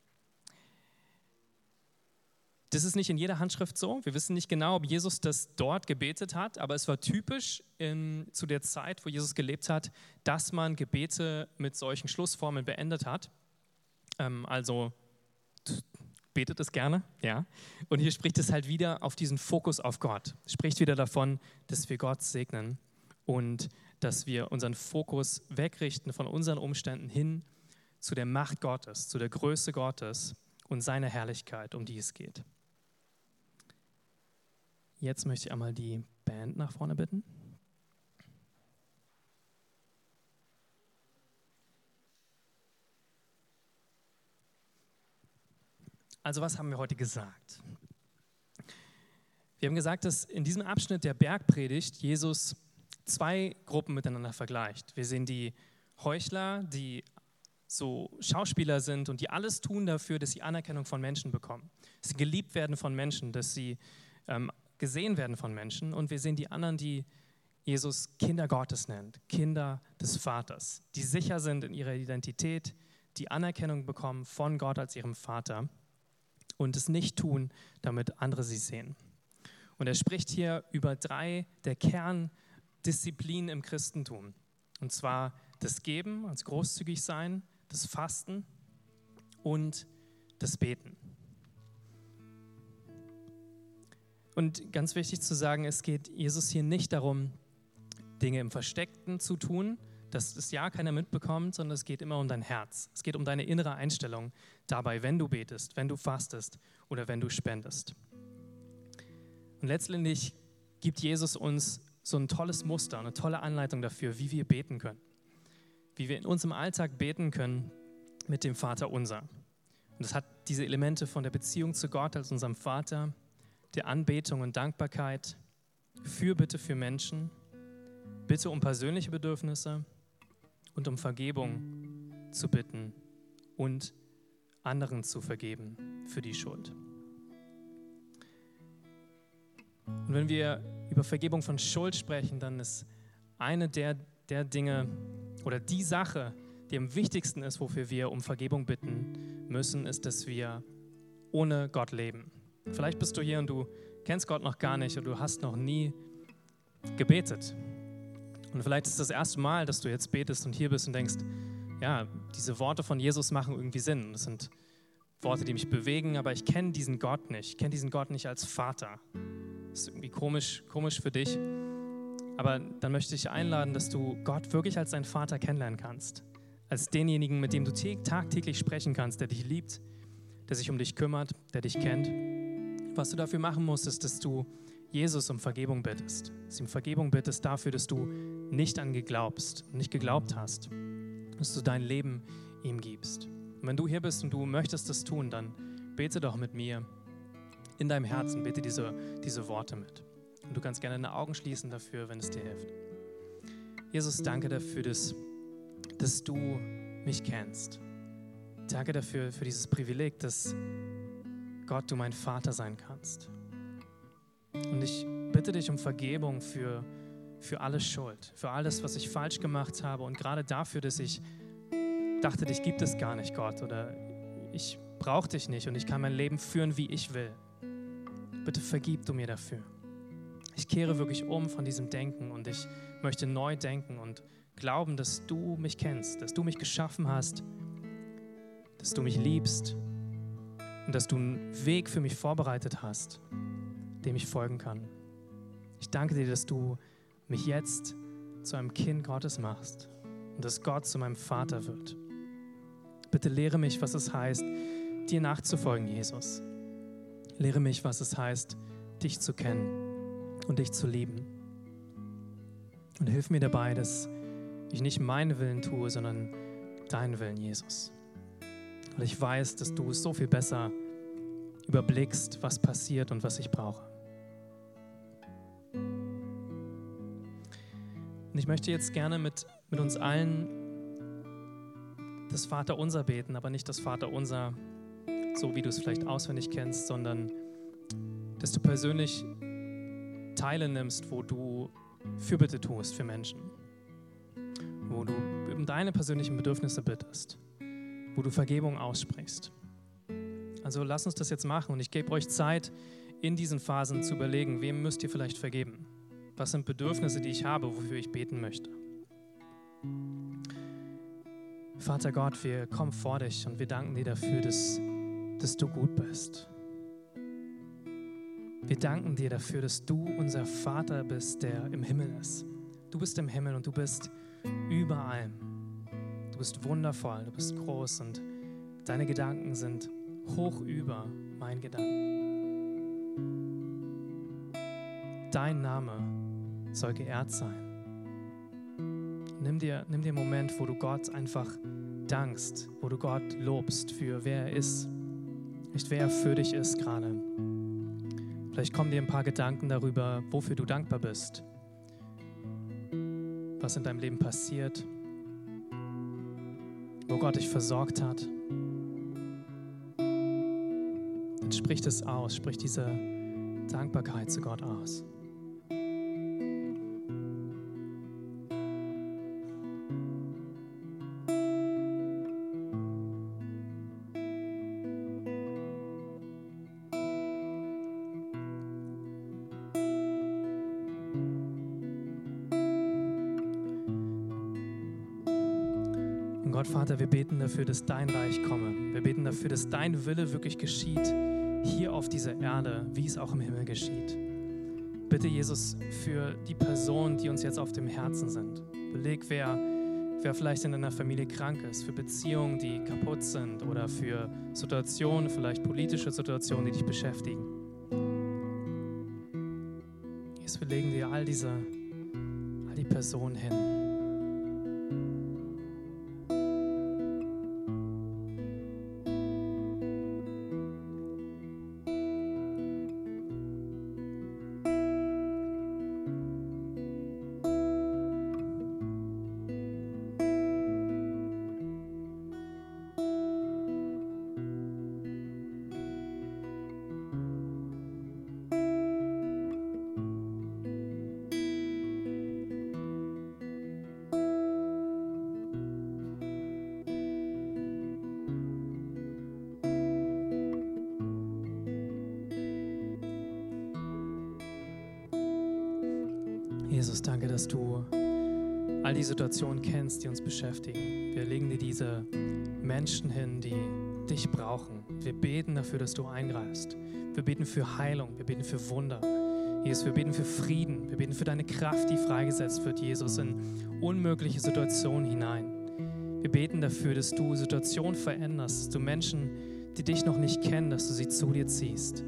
Das ist nicht in jeder Handschrift so. Wir wissen nicht genau, ob Jesus das dort gebetet hat, aber es war typisch in, zu der Zeit, wo Jesus gelebt hat, dass man Gebete mit solchen Schlussformeln beendet hat. Ähm, also betet es gerne, ja. Und hier spricht es halt wieder auf diesen Fokus auf Gott. Spricht wieder davon, dass wir Gott segnen und dass wir unseren Fokus wegrichten von unseren Umständen hin zu der Macht Gottes, zu der Größe Gottes und seiner Herrlichkeit, um die es geht. Jetzt möchte ich einmal die Band nach vorne bitten. Also was haben wir heute gesagt? Wir haben gesagt, dass in diesem Abschnitt der Bergpredigt Jesus zwei Gruppen miteinander vergleicht. Wir sehen die Heuchler, die so Schauspieler sind und die alles tun dafür, dass sie Anerkennung von Menschen bekommen, dass sie geliebt werden von Menschen, dass sie ähm, gesehen werden von Menschen. Und wir sehen die anderen, die Jesus Kinder Gottes nennt, Kinder des Vaters, die sicher sind in ihrer Identität, die Anerkennung bekommen von Gott als ihrem Vater und es nicht tun, damit andere sie sehen. Und er spricht hier über drei der Kerndisziplinen im Christentum. Und zwar das Geben, als großzügig sein, das Fasten und das Beten. Und ganz wichtig zu sagen, es geht Jesus hier nicht darum, Dinge im Versteckten zu tun, dass das ja keiner mitbekommt, sondern es geht immer um dein Herz. Es geht um deine innere Einstellung dabei, wenn du betest, wenn du fastest oder wenn du spendest. Und letztendlich gibt Jesus uns so ein tolles Muster, eine tolle Anleitung dafür, wie wir beten können. Wie wir in unserem Alltag beten können mit dem Vater unser. Und das hat diese Elemente von der Beziehung zu Gott als unserem Vater, der Anbetung und Dankbarkeit, Fürbitte für Menschen, Bitte um persönliche Bedürfnisse und um Vergebung zu bitten und anderen zu vergeben für die Schuld. Und wenn wir über Vergebung von Schuld sprechen, dann ist eine der, der Dinge oder die Sache, die am wichtigsten ist, wofür wir um Vergebung bitten müssen, ist, dass wir ohne Gott leben. Vielleicht bist du hier und du kennst Gott noch gar nicht oder du hast noch nie gebetet. Und vielleicht ist das erste Mal, dass du jetzt betest und hier bist und denkst, ja, diese Worte von Jesus machen irgendwie Sinn. Das sind Worte, die mich bewegen, aber ich kenne diesen Gott nicht. Ich kenne diesen Gott nicht als Vater. Das ist irgendwie komisch, komisch für dich. Aber dann möchte ich einladen, dass du Gott wirklich als deinen Vater kennenlernen kannst. Als denjenigen, mit dem du tagtäglich sprechen kannst, der dich liebt, der sich um dich kümmert, der dich kennt. Was du dafür machen musst, ist, dass du Jesus um Vergebung bittest. Dass du ihm Vergebung bittest dafür, dass du nicht an geglaubst, nicht geglaubt hast. Dass du dein Leben ihm gibst. Und wenn du hier bist und du möchtest das tun, dann bete doch mit mir in deinem Herzen, bete diese, diese Worte mit. Und du kannst gerne deine Augen schließen dafür, wenn es dir hilft. Jesus, danke dafür, dass, dass du mich kennst. Danke dafür, für dieses Privileg, dass Gott, du mein Vater sein kannst. Und ich bitte dich um Vergebung für, für alle Schuld, für alles, was ich falsch gemacht habe und gerade dafür, dass ich dachte, dich gibt es gar nicht, Gott, oder ich brauche dich nicht und ich kann mein Leben führen, wie ich will. Bitte vergib du mir dafür. Ich kehre wirklich um von diesem Denken und ich möchte neu denken und glauben, dass du mich kennst, dass du mich geschaffen hast, dass du mich liebst und dass du einen Weg für mich vorbereitet hast, dem ich folgen kann. Ich danke dir, dass du mich jetzt zu einem Kind Gottes machst und dass Gott zu meinem Vater wird. Bitte lehre mich, was es heißt, dir nachzufolgen, Jesus. Lehre mich, was es heißt, dich zu kennen und dich zu lieben. Und hilf mir dabei, dass ich nicht meinen Willen tue, sondern deinen Willen, Jesus. Weil ich weiß, dass du so viel besser überblickst, was passiert und was ich brauche. Und ich möchte jetzt gerne mit, mit uns allen das Vaterunser beten, aber nicht das Vaterunser, so wie du es vielleicht auswendig kennst, sondern dass du persönlich Teile nimmst, wo du Fürbitte tust für Menschen, wo du um deine persönlichen Bedürfnisse bittest, wo du Vergebung aussprichst. Also lass uns das jetzt machen und ich gebe euch Zeit, in diesen Phasen zu überlegen, wem müsst ihr vielleicht vergeben? Was sind Bedürfnisse, die ich habe, wofür ich beten möchte? Vater Gott, wir kommen vor dich und wir danken dir dafür, dass, dass du gut bist. Wir danken dir dafür, dass du unser Vater bist, der im Himmel ist. Du bist im Himmel und du bist über allem. Du bist wundervoll, du bist groß und deine Gedanken sind hoch über mein Gedanken. Dein Name soll geehrt sein. Nimm dir, nimm dir einen Moment, wo du Gott einfach dankst, wo du Gott lobst für wer er ist, nicht wer er für dich ist gerade. Vielleicht kommen dir ein paar Gedanken darüber, wofür du dankbar bist, was in deinem Leben passiert, wo Gott dich versorgt hat. Dann sprich das aus, sprich diese Dankbarkeit zu Gott aus. Vater, wir beten dafür, dass dein Reich komme. Wir beten dafür, dass dein Wille wirklich geschieht, hier auf dieser Erde, wie es auch im Himmel geschieht. Bitte, Jesus, für die Personen, die uns jetzt auf dem Herzen sind. Beleg, wer, wer vielleicht in deiner Familie krank ist, für Beziehungen, die kaputt sind oder für Situationen, vielleicht politische Situationen, die dich beschäftigen. Jesus, wir legen dir all diese Person hin. Brauchen. Wir beten dafür, dass du eingreifst. Wir beten für Heilung, wir beten für Wunder. Jesus, wir beten für Frieden, wir beten für deine Kraft, die freigesetzt wird, Jesus, in unmögliche Situationen hinein. Wir beten dafür, dass du Situationen veränderst, dass du Menschen, die dich noch nicht kennen, dass du sie zu dir ziehst.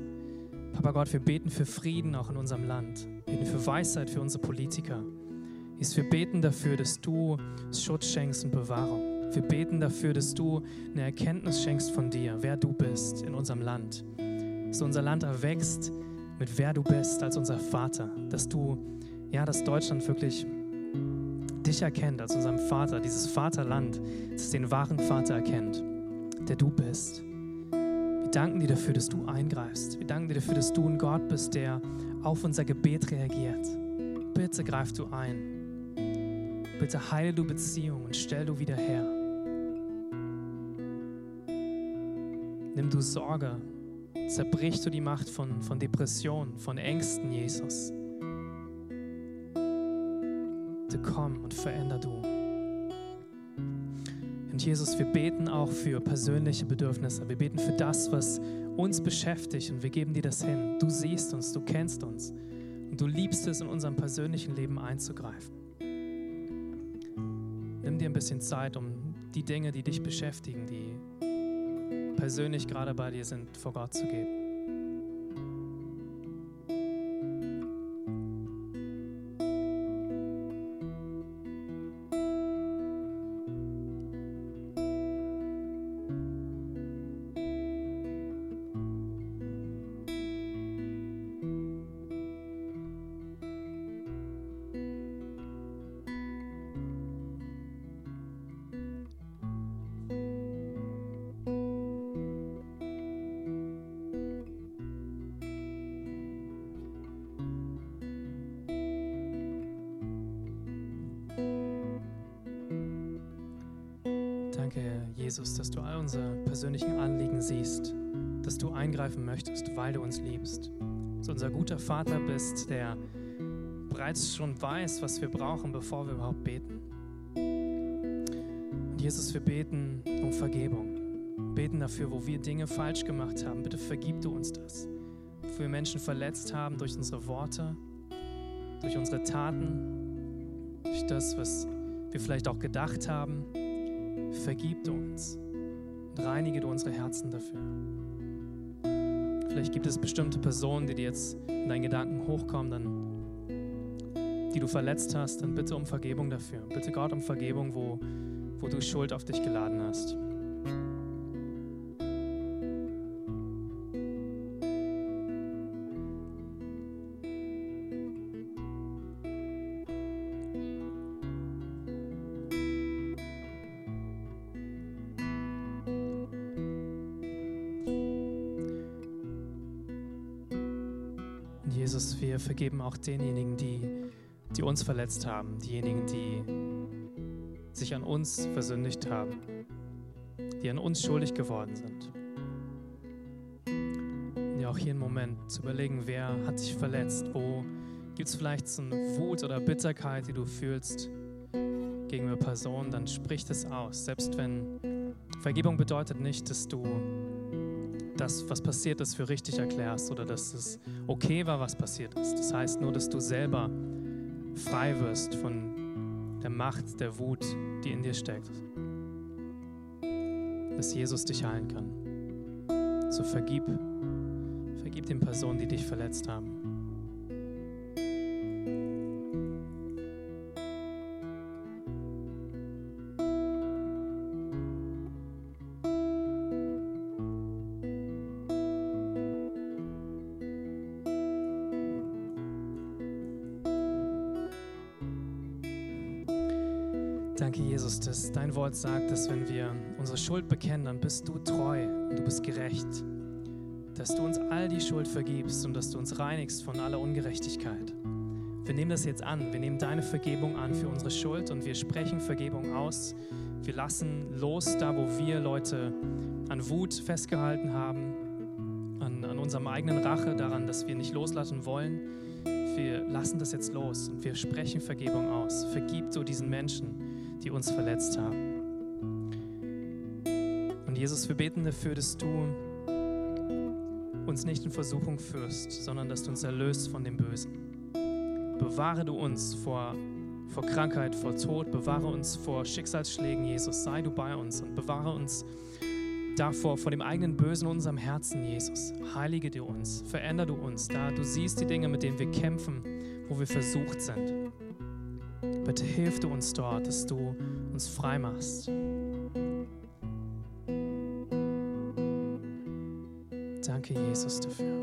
Papa Gott, wir beten für Frieden auch in unserem Land. Wir beten für Weisheit für unsere Politiker. Jesus, wir beten dafür, dass du Schutz schenkst und Bewahrung. Wir beten dafür, dass du eine Erkenntnis schenkst von dir, wer du bist in unserem Land. Dass unser Land erwächst mit wer du bist als unser Vater. Dass du, ja, dass Deutschland wirklich dich erkennt als unserem Vater, dieses Vaterland, das den wahren Vater erkennt, der du bist. Wir danken dir dafür, dass du eingreifst. Wir danken dir dafür, dass du ein Gott bist, der auf unser Gebet reagiert. Bitte greif du ein. Bitte heile du Beziehungen und stell du wieder her. Nimm du Sorge. Zerbrich du die Macht von, von Depressionen, von Ängsten, Jesus. Bitte komm und veränder du. Und Jesus, wir beten auch für persönliche Bedürfnisse. Wir beten für das, was uns beschäftigt und wir geben dir das hin. Du siehst uns, du kennst uns und du liebst es, in unserem persönlichen Leben einzugreifen. Nimm dir ein bisschen Zeit, um die Dinge, die dich beschäftigen, die persönlich gerade bei dir sind, vor Gott zu geben. Weil du uns liebst. Dass du unser guter Vater bist, der bereits schon weiß, was wir brauchen, bevor wir überhaupt beten. Und Jesus, wir beten um Vergebung. Wir beten dafür, wo wir Dinge falsch gemacht haben. Bitte vergib du uns das. Wo wir Menschen verletzt haben durch unsere Worte, durch unsere Taten, durch das, was wir vielleicht auch gedacht haben. Vergib du uns und reinige du unsere Herzen dafür. Vielleicht gibt es bestimmte Personen, die dir jetzt in deinen Gedanken hochkommen, dann, die du verletzt hast, dann bitte um Vergebung dafür. Bitte Gott um Vergebung, wo, wo du Schuld auf dich geladen hast. Auch denjenigen, die, die uns verletzt haben, diejenigen, die sich an uns versündigt haben, die an uns schuldig geworden sind. Und ja, auch hier einen Moment zu überlegen, wer hat dich verletzt, wo gibt es vielleicht so eine Wut oder Bitterkeit, die du fühlst gegenüber Personen, dann sprich das aus. Selbst wenn Vergebung bedeutet nicht, dass du das, was passiert ist, für richtig erklärst oder dass es okay war, was passiert ist. Das heißt nur, dass du selber frei wirst von der Macht der Wut, die in dir steckt. Dass Jesus dich heilen kann. So vergib, vergib den Personen, die dich verletzt haben. Danke, Jesus, dass dein Wort sagt, dass wenn wir unsere Schuld bekennen, dann bist du treu und du bist gerecht. Dass du uns all die Schuld vergibst und dass du uns reinigst von aller Ungerechtigkeit. Wir nehmen das jetzt an. Wir nehmen deine Vergebung an für unsere Schuld und wir sprechen Vergebung aus. Wir lassen los da, wo wir Leute an Wut festgehalten haben, an, an unserem eigenen Rache, daran, dass wir nicht loslassen wollen. Wir lassen das jetzt los und wir sprechen Vergebung aus. Vergib du diesen Menschen, die uns verletzt haben. Und Jesus, wir beten dafür, dass du uns nicht in Versuchung führst, sondern dass du uns erlöst von dem Bösen. Bewahre du uns vor, vor Krankheit, vor Tod, bewahre uns vor Schicksalsschlägen, Jesus. Sei du bei uns und bewahre uns davor, vor dem eigenen Bösen in unserem Herzen, Jesus. Heilige du uns, veränder du uns, da du siehst die Dinge, mit denen wir kämpfen, wo wir versucht sind. Bitte hilf du uns dort, dass du uns frei machst. Danke, Jesus, dafür.